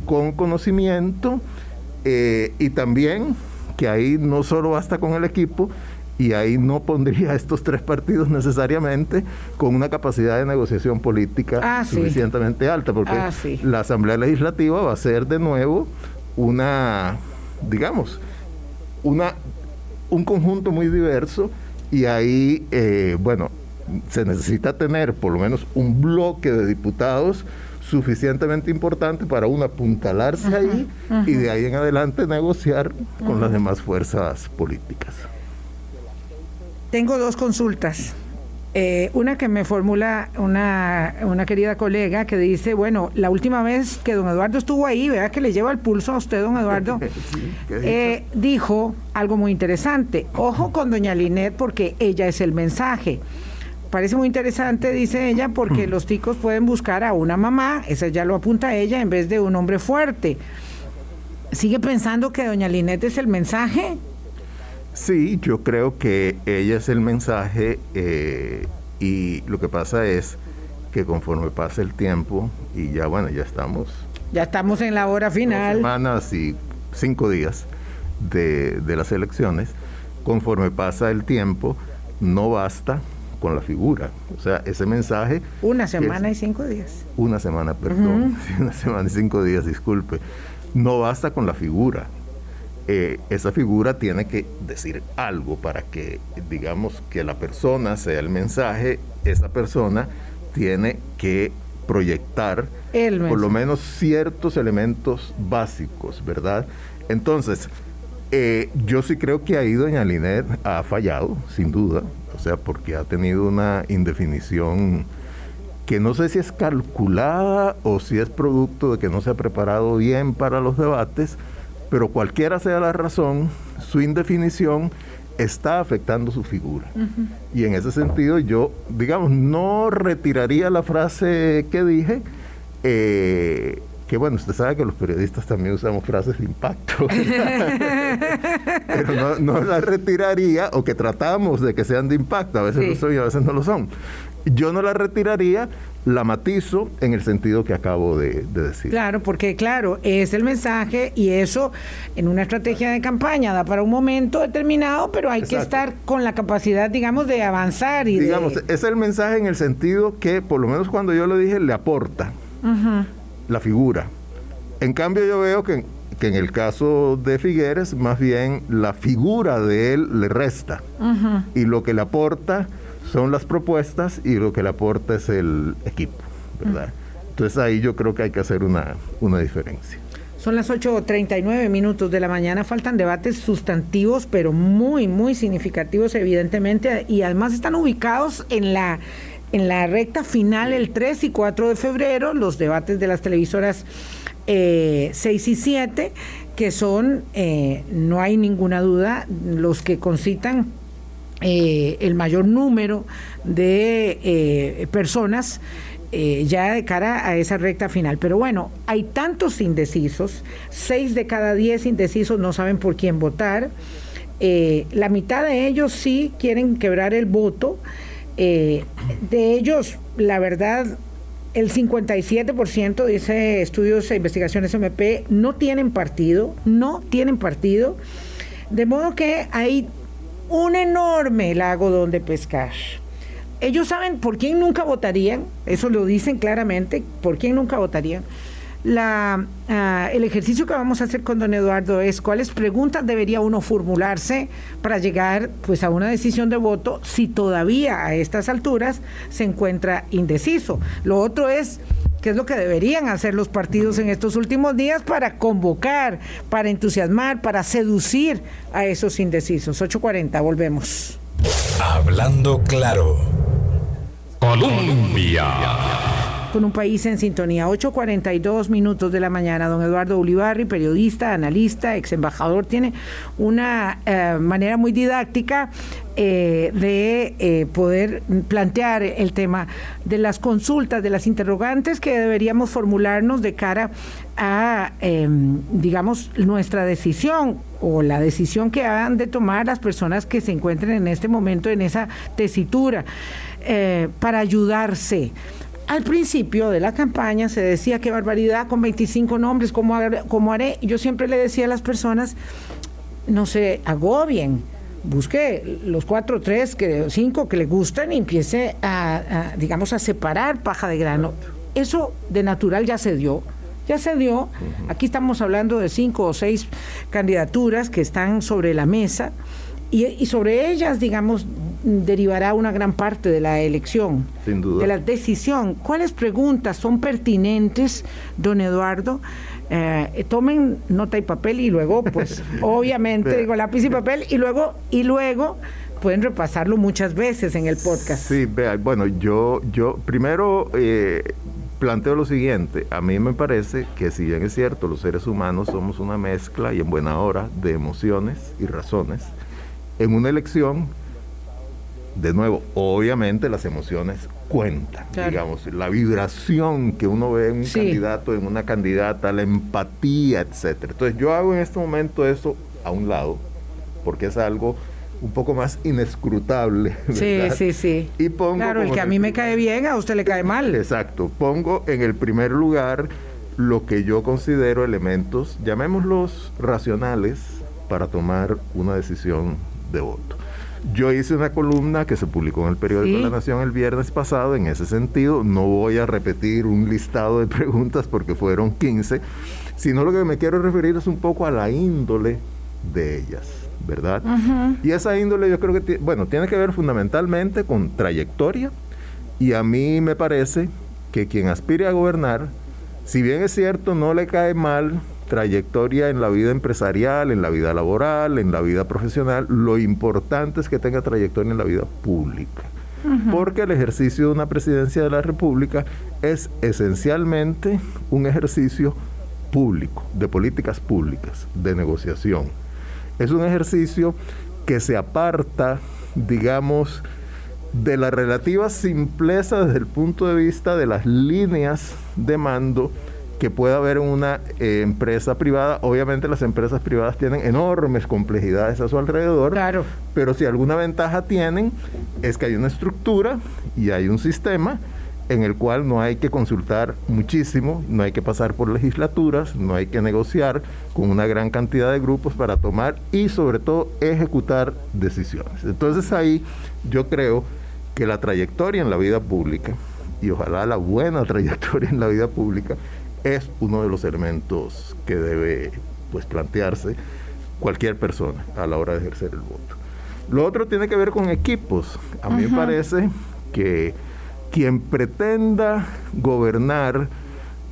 con conocimiento eh, y también que ahí no solo basta con el equipo, y ahí no pondría a estos tres partidos necesariamente con una capacidad de negociación política Ah, sí. suficientemente alta, porque Ah, sí. la Asamblea Legislativa va a ser de nuevo una, digamos, una, un conjunto muy diverso y ahí, eh, bueno, se necesita tener por lo menos un bloque de diputados suficientemente importante para uno apuntalarse ahí y de ahí en adelante negociar con las demás fuerzas políticas. Tengo dos consultas. Eh, una que me formula una, una querida colega que dice, bueno, la última vez que don Eduardo estuvo ahí, vea que le lleva el pulso a usted, don Eduardo, eh, dijo algo muy interesante. Ojo con doña Linet porque ella es el mensaje. Parece muy interesante, dice ella, porque los ticos pueden buscar a una mamá, esa ya lo apunta ella, en vez de un hombre fuerte. ¿Sigue pensando que doña Linet es el mensaje? Sí, yo creo que ella es el mensaje eh, y lo que pasa es que conforme pasa el tiempo y ya bueno, ya estamos Ya estamos en la hora final. semanas y cinco días de, de las elecciones, conforme pasa el tiempo, no basta con la figura. O sea, ese mensaje... Una semana es- y cinco días. Una semana, perdón. Una semana y cinco días, disculpe. No basta con la figura. Eh, esa figura tiene que decir algo para que, digamos, que la persona sea el mensaje. Esa persona tiene que proyectar por lo menos ciertos elementos básicos, ¿verdad? Entonces, eh, yo sí creo que ahí doña Linet ha fallado, sin duda, o sea, porque ha tenido una indefinición que no sé si es calculada o si es producto de que no se ha preparado bien para los debates, pero cualquiera sea la razón, su indefinición está afectando su figura. Y en ese sentido yo, digamos, no retiraría la frase que dije, eh, que bueno, usted sabe que los periodistas también usamos frases de impacto, pero no, no la retiraría o que tratamos de que sean de impacto, a veces Sí. lo son y a veces no lo son. Yo no la retiraría, la matizo en el sentido que acabo de, de decir. Claro, porque claro, es el mensaje y eso en una estrategia de campaña da para un momento determinado, pero hay que estar con la capacidad, digamos, de avanzar y Digamos, de... es el mensaje en el sentido que, por lo menos cuando yo lo dije, le aporta la figura. En cambio, yo veo que, que en el caso de Figueres, más bien la figura de él le resta. Y lo que le aporta son las propuestas y lo que le aporta es el equipo, ¿verdad? Entonces ahí yo creo que hay que hacer una, una diferencia. Son las 8.39 minutos de la mañana, faltan debates sustantivos, pero muy, muy significativos evidentemente, y además están ubicados en la, en la recta final el 3 y 4 de febrero, los debates de las televisoras eh, 6 y 7, que son, eh, no hay ninguna duda, los que concitan eh, el mayor número de eh, personas ya de cara a esa recta final. Pero bueno, hay tantos indecisos, seis de cada diez indecisos no saben por quién votar. La mitad de ellos sí quieren quebrar el voto. Eh, de ellos, la verdad, el 57%, dice estudios e investigaciones MP, no tienen partido, no tienen partido. De modo que hay un enorme lago donde pescar. Ellos saben por quién nunca votarían, eso lo dicen claramente, por quién nunca votarían. La, ah, el ejercicio que vamos a hacer con don Eduardo es cuáles preguntas debería uno formularse para llegar pues a una decisión de voto si todavía a estas alturas se encuentra indeciso. Lo otro es qué es lo que deberían hacer los partidos en estos últimos días para convocar, para entusiasmar, para seducir a esos indecisos. 8.40, volvemos. Hablando claro. Colombia. Con un país en sintonía. 8.42 minutos de la mañana. Don Eduardo Ulibarri, periodista, analista, ex embajador, tiene una eh, manera muy didáctica eh, de eh, poder plantear el tema de las consultas, de las interrogantes que deberíamos formularnos de cara a, eh, digamos, nuestra decisión o la decisión que han de tomar las personas que se encuentren en este momento en esa tesitura para ayudarse. Al principio de la campaña se decía qué barbaridad con 25 nombres, ¿cómo, cómo haré? Yo siempre le decía a las personas, no se agobien, busque los cuatro, tres, que, cinco que le gustan y empiece a, digamos, a separar paja de grano. Eso de natural ya se dio. Ya se dio. Aquí estamos hablando de cinco o seis candidaturas que están sobre la mesa y, sobre ellas, digamos, derivará una gran parte de la elección, Sin duda. de la decisión. ¿Cuáles preguntas son pertinentes, don Eduardo? Eh, tomen nota y papel y luego, pues, obviamente, digo lápiz y papel y luego, y luego pueden repasarlo muchas veces en el podcast. Sí, vea, bueno, yo, yo primero eh, planteo lo siguiente. A mí me parece que si bien es cierto, los seres humanos somos una mezcla y en buena hora de emociones y razones, en una elección, de nuevo, obviamente las emociones cuentan, digamos, la vibración que uno ve en un candidato, en una candidata, la empatía, etcétera. Entonces yo hago en este momento eso a un lado, porque es algo un poco más inescrutable. Sí, sí, sí. Y pongo claro, el que a mí me cae bien, a usted le cae mal. Exacto. Pongo en el primer lugar lo que yo considero elementos, llamémoslos racionales, para tomar una decisión de voto. Yo hice una columna que se publicó en el periódico La Nación el viernes pasado en ese sentido. No voy a repetir un listado de preguntas porque fueron 15, sino lo que me quiero referir es un poco a la índole de ellas, ¿verdad? Y esa índole yo creo que, bueno, tiene que ver fundamentalmente con trayectoria y a mí me parece que quien aspire a gobernar, si bien es cierto, no le cae mal trayectoria en la vida empresarial, en la vida laboral, en la vida profesional, lo importante es que tenga trayectoria en la vida pública. Porque el ejercicio de una presidencia de la República es esencialmente un ejercicio público, de políticas públicas, de negociación. Es un ejercicio que se aparta, digamos, de la relativa simpleza desde el punto de vista de las líneas de mando que pueda haber una eh, empresa privada. Obviamente las empresas privadas tienen enormes complejidades a su alrededor, claro. pero si alguna ventaja tienen es que hay una estructura y hay un sistema en el cual no hay que consultar muchísimo, no hay que pasar por legislaturas, no hay que negociar con una gran cantidad de grupos para tomar y sobre todo ejecutar decisiones. Entonces ahí yo creo que la trayectoria en la vida pública, y ojalá la buena trayectoria en la vida pública, es uno de los elementos que debe pues plantearse cualquier persona a la hora de ejercer el voto. Lo otro tiene que ver con equipos. A mí me parece que quien pretenda gobernar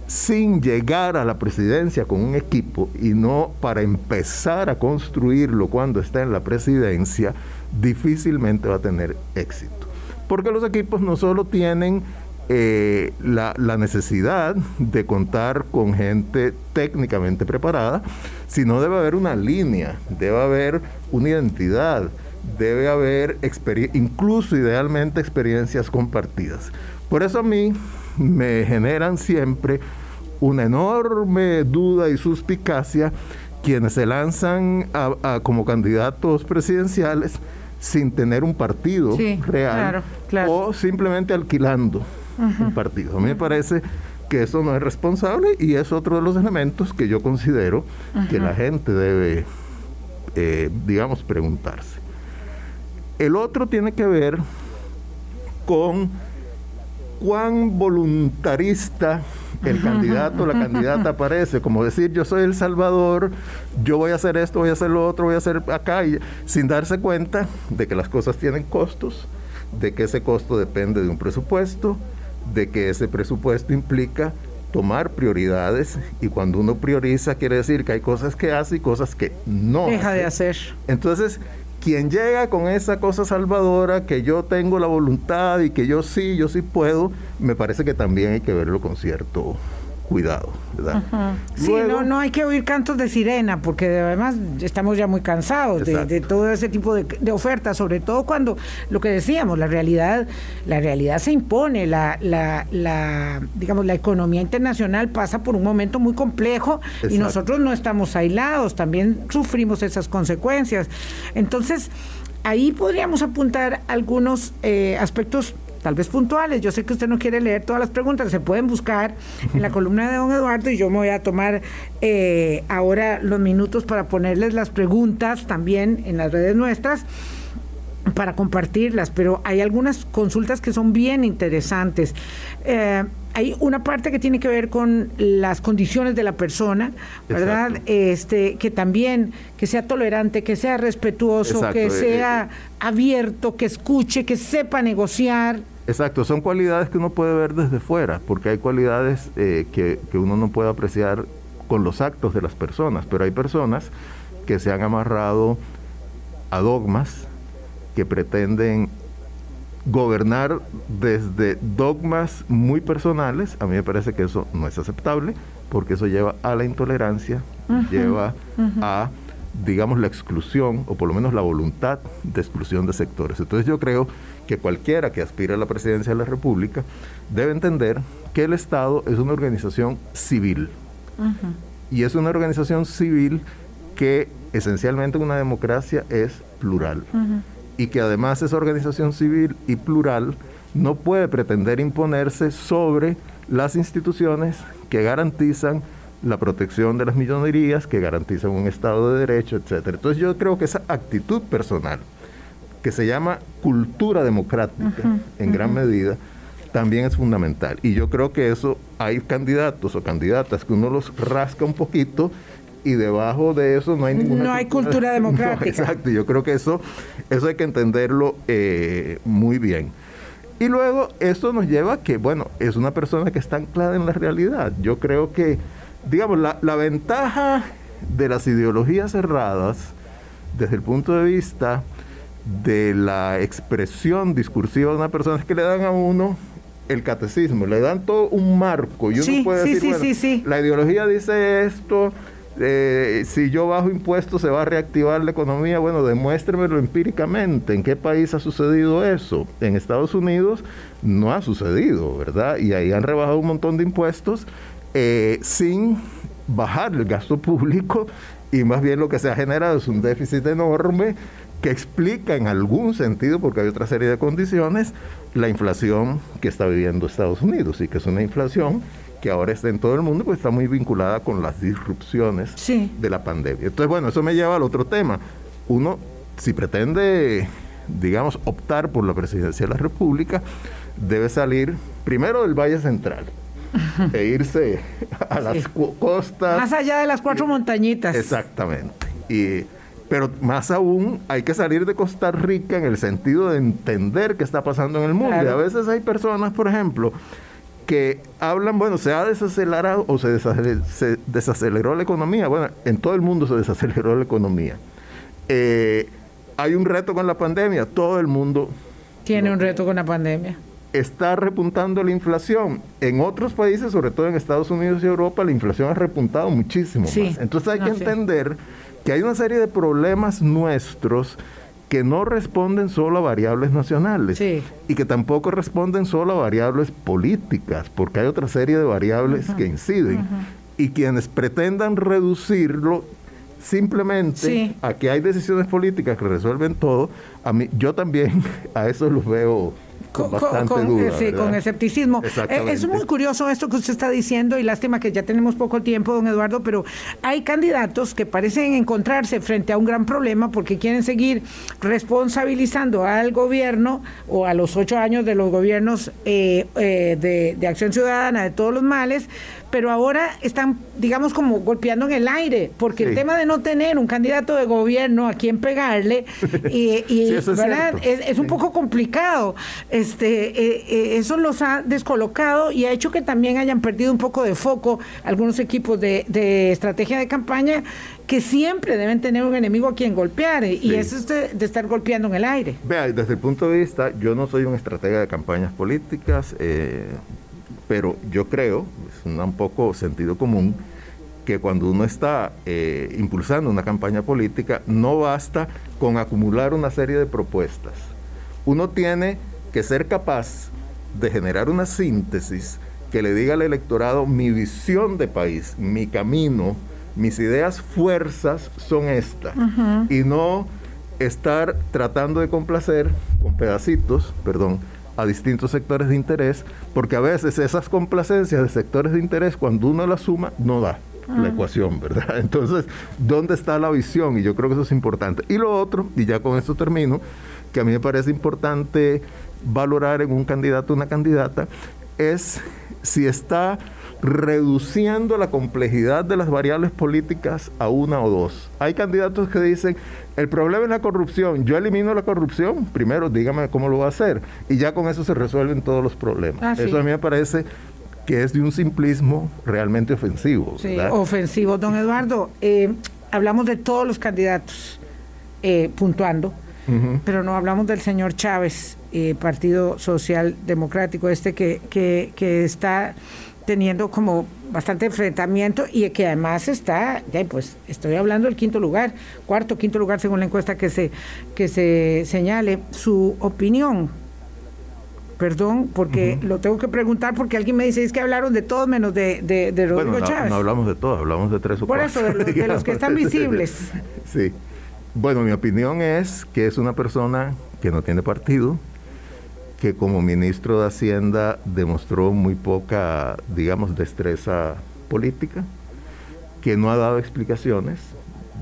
sin llegar a la presidencia con un equipo y no para empezar a construirlo cuando está en la presidencia, difícilmente va a tener éxito. Porque los equipos no solo tienen eh, la, necesidad de contar con gente técnicamente preparada, sino debe haber una línea, debe haber una identidad, debe haber incluso idealmente experiencias compartidas. Por eso a mí me generan siempre una enorme duda y suspicacia quienes se lanzan como candidatos presidenciales sin tener un partido real o simplemente alquilando un partido. A mí me parece que eso no es responsable y es otro de los elementos que yo considero que la gente debe, eh, digamos, preguntarse. El otro tiene que ver con cuán voluntarista el candidato o la candidata parece, como decir yo soy el Salvador, yo voy a hacer esto, voy a hacer lo otro, voy a hacer acá, y sin darse cuenta de que las cosas tienen costos, de que ese costo depende de un presupuesto, de que ese presupuesto implica tomar prioridades y cuando uno prioriza quiere decir que hay cosas que hace y cosas que no deja de hacer. Entonces, quien llega con esa cosa salvadora, que yo tengo la voluntad y que yo sí, yo sí puedo, me parece que también hay que verlo con cierto cuidado, ¿verdad? Sí, no, no hay que oír cantos de sirena, porque además estamos ya muy cansados de, todo ese tipo de, ofertas, sobre todo cuando lo que decíamos, la realidad, la realidad se impone, la, la, la digamos, la economía internacional pasa por un momento muy complejo y nosotros no estamos aislados, también sufrimos esas consecuencias. Entonces, ahí podríamos apuntar algunos eh, aspectos tal vez puntuales. Yo sé que usted no quiere leer todas las preguntas, se pueden buscar en la columna de don Eduardo y yo me voy a tomar eh, ahora los minutos para ponerles las preguntas también en las redes nuestras para compartirlas, pero hay algunas consultas que son bien interesantes. Eh, hay una parte que tiene que ver con las condiciones de la persona, ¿verdad? Este, que también que sea tolerante, que sea respetuoso, que eh, sea abierto, que escuche, que sepa negociar. Exacto, son cualidades que uno puede ver desde fuera, porque hay cualidades que, que uno no puede apreciar con los actos de las personas, pero hay personas que se han amarrado a dogmas que pretenden gobernar desde dogmas muy personales, a mí me parece que eso no es aceptable, porque eso lleva a la intolerancia, lleva a, digamos, la exclusión, o por lo menos la voluntad de exclusión de sectores. Entonces yo creo que cualquiera que aspire a la presidencia de la República debe entender que el Estado es una organización civil. Y es una organización civil que esencialmente una democracia es plural y que además esa organización civil y plural no puede pretender imponerse sobre las instituciones que garantizan la protección de las minorías, que garantizan un Estado de Derecho, etcétera. Entonces yo creo que esa actitud personal, que se llama cultura democrática en gran medida, también es fundamental. Y yo creo que eso hay candidatos o candidatas que uno los rasca un poquito y debajo de eso no hay ninguna... No hay cultura democrática. exacto, yo creo que eso, eso hay que entenderlo eh, muy bien. Y luego eso nos lleva a que, bueno, es una persona que está anclada en la realidad. Yo creo que, digamos, la, la ventaja de las ideologías cerradas, desde el punto de vista de la expresión discursiva de una persona, es que le dan a uno el catecismo, le dan todo un marco. Y uno puede decir, bueno, la ideología dice esto, eh, si yo bajo impuestos se va a reactivar la economía, bueno, demuéstremelo empíricamente. ¿En qué país ha sucedido eso? En Estados Unidos no ha sucedido, ¿verdad? Y ahí han rebajado un montón de impuestos eh, sin bajar el gasto público y más bien lo que se ha generado es un déficit enorme que explica en algún sentido, porque hay otra serie de condiciones, la inflación que está viviendo Estados Unidos y que es una inflación que ahora está en todo el mundo, pues está muy vinculada con las disrupciones de la pandemia. Entonces, bueno, eso me lleva al otro tema. Uno, si pretende, digamos, optar por la presidencia de la República, debe salir primero del Valle Central e irse a las costas. Más allá de las cuatro montañitas. Exactamente. Y, pero más aún hay que salir de Costa Rica en el sentido de entender qué está pasando en el mundo. Y a veces hay personas, por ejemplo, que hablan, bueno, se ha desacelerado o se, desaceleró la economía. Bueno, en todo el mundo se desaceleró la economía. Eh, hay un reto con la pandemia, todo el mundo... Tiene un reto con la pandemia. Está repuntando la inflación. En otros países, sobre todo en Estados Unidos y Europa, la inflación ha repuntado muchísimo más. Entonces hay que entender que hay una serie de problemas nuestros que no responden solo a variables nacionales y que tampoco responden solo a variables políticas, porque hay otra serie de variables que inciden. Y quienes pretendan reducirlo simplemente a que hay decisiones políticas que resuelven todo, a mí yo también a eso los veo con, sí, con escepticismo. Eh, es muy curioso esto que usted está diciendo y lástima que ya tenemos poco tiempo, don Eduardo, pero hay candidatos que parecen encontrarse frente a un gran problema porque quieren seguir responsabilizando al gobierno o a los ocho años de los gobiernos eh, eh, de, de Acción Ciudadana de todos los males, pero ahora están, digamos, como golpeando en el aire, porque el tema de no tener un candidato de gobierno a quien pegarle, y, ¿verdad? Es, un poco complicado. Este, eh, eh, eso los ha descolocado y ha hecho que también hayan perdido un poco de foco algunos equipos de, estrategia de campaña que siempre deben tener un enemigo a quien golpear, y eso es de, estar golpeando en el aire. Vea, desde el punto de vista, yo no soy un estratega de campañas políticas, eh, pero yo creo, es un poco sentido común, que cuando uno está eh, impulsando una campaña política, no basta con acumular una serie de propuestas. Uno tiene que ser capaz de generar una síntesis que le diga al electorado mi visión de país, mi camino, mis ideas fuerzas son estas. Y no estar tratando de complacer con pedacitos, perdón, a distintos sectores de interés, porque a veces esas complacencias de sectores de interés, cuando uno las suma, no da la ecuación, ¿verdad? Entonces, ¿dónde está la visión? Y yo creo que eso es importante. Y lo otro, y ya con esto termino, que a mí me parece importante valorar en un candidato o una candidata, es si está reduciendo la complejidad de las variables políticas a una o dos. Hay candidatos que dicen, el problema es la corrupción, yo elimino la corrupción, primero dígame cómo lo va a hacer, y ya con eso se resuelven todos los problemas. Ah, eso a mí me parece que es de un simplismo realmente ofensivo. Sí, ofensivo. Don Eduardo, eh, hablamos de todos los candidatos eh, puntuando, pero no hablamos del señor Chávez, eh, Partido Social Democrático, este que, que, que está teniendo como bastante enfrentamiento y que además está, ya pues estoy hablando del quinto lugar, cuarto, quinto lugar según la encuesta que se, que se señale, su opinión. Perdón, porque lo tengo que preguntar porque alguien me dice, es que hablaron de todos menos de, de, Rodrigo bueno, Chávez. No hablamos de todos, hablamos de tres o Por cuatro. Por eso, de los, que están visibles. sí. Bueno, mi opinión es que es una persona que no tiene partido, que como ministro de Hacienda demostró muy poca, digamos, destreza política, que no ha dado explicaciones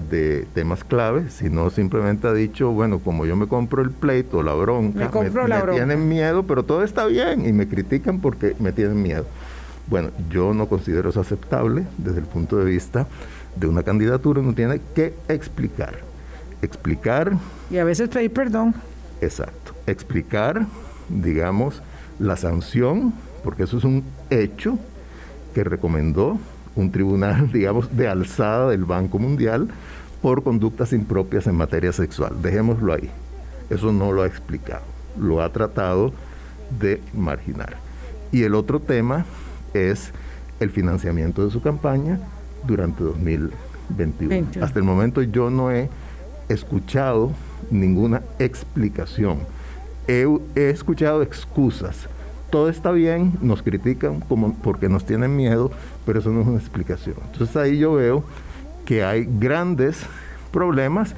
de temas claves, sino simplemente ha dicho, bueno, como yo me compro el pleito, la bronca, me, tienen miedo, pero todo está bien y me critican porque me tienen miedo. Bueno, yo no considero eso aceptable desde el punto de vista de una candidatura, uno tiene que explicar. Explicar. Y a veces pedir perdón. Exacto. Explicar digamos, la sanción, porque eso es un hecho que recomendó un tribunal, digamos, de alzada del Banco Mundial por conductas impropias en materia sexual. Dejémoslo ahí. Eso no lo ha explicado, lo ha tratado de marginar. Y el otro tema es el financiamiento de su campaña durante 2021. Hasta el momento yo no he escuchado ninguna explicación he, escuchado excusas. Todo está bien, nos critican como porque nos tienen miedo, pero eso no es una explicación. Entonces ahí yo veo que hay grandes problemas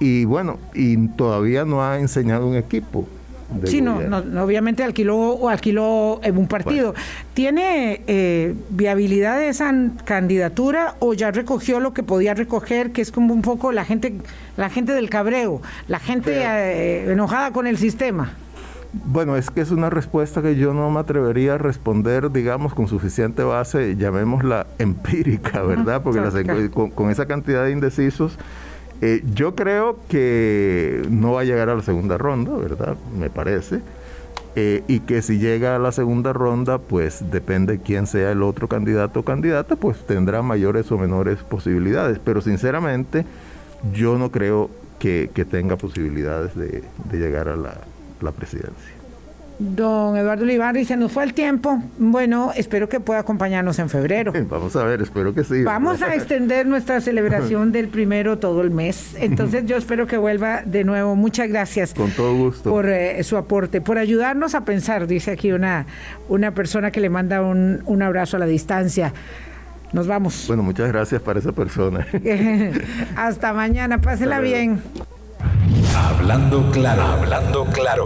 y bueno, y todavía no ha enseñado un equipo. Sí, no, obviamente alquiló o alquiló en un partido. ¿Tiene eh, viabilidad de esa candidatura o ya recogió lo que podía recoger, que es como un poco la gente, la gente del cabreo, la gente eh, enojada con el sistema? Bueno, es que es una respuesta que yo no me atrevería a responder, digamos, con suficiente base, llamémosla empírica, ¿verdad? Porque con esa cantidad de indecisos eh, yo creo que no va a llegar a la segunda ronda, ¿verdad? Me parece. Eh, y que si llega a la segunda ronda, pues depende quién sea el otro candidato o candidata, pues tendrá mayores o menores posibilidades. Pero sinceramente, yo no creo que, tenga posibilidades de, llegar a la presidencia. Don Eduardo y se nos fue el tiempo. Bueno, espero que pueda acompañarnos en febrero. Vamos a ver, espero que sí. Vamos a extender nuestra celebración del primero todo el mes. Entonces yo espero que vuelva de nuevo. Muchas gracias. Con todo gusto. Por eh, su aporte, por ayudarnos a pensar, dice aquí una, una persona que le manda un, un abrazo a la distancia. Nos vamos. Bueno, muchas gracias para esa persona. Hasta mañana, pásela bien. Hablando claro, hablando claro.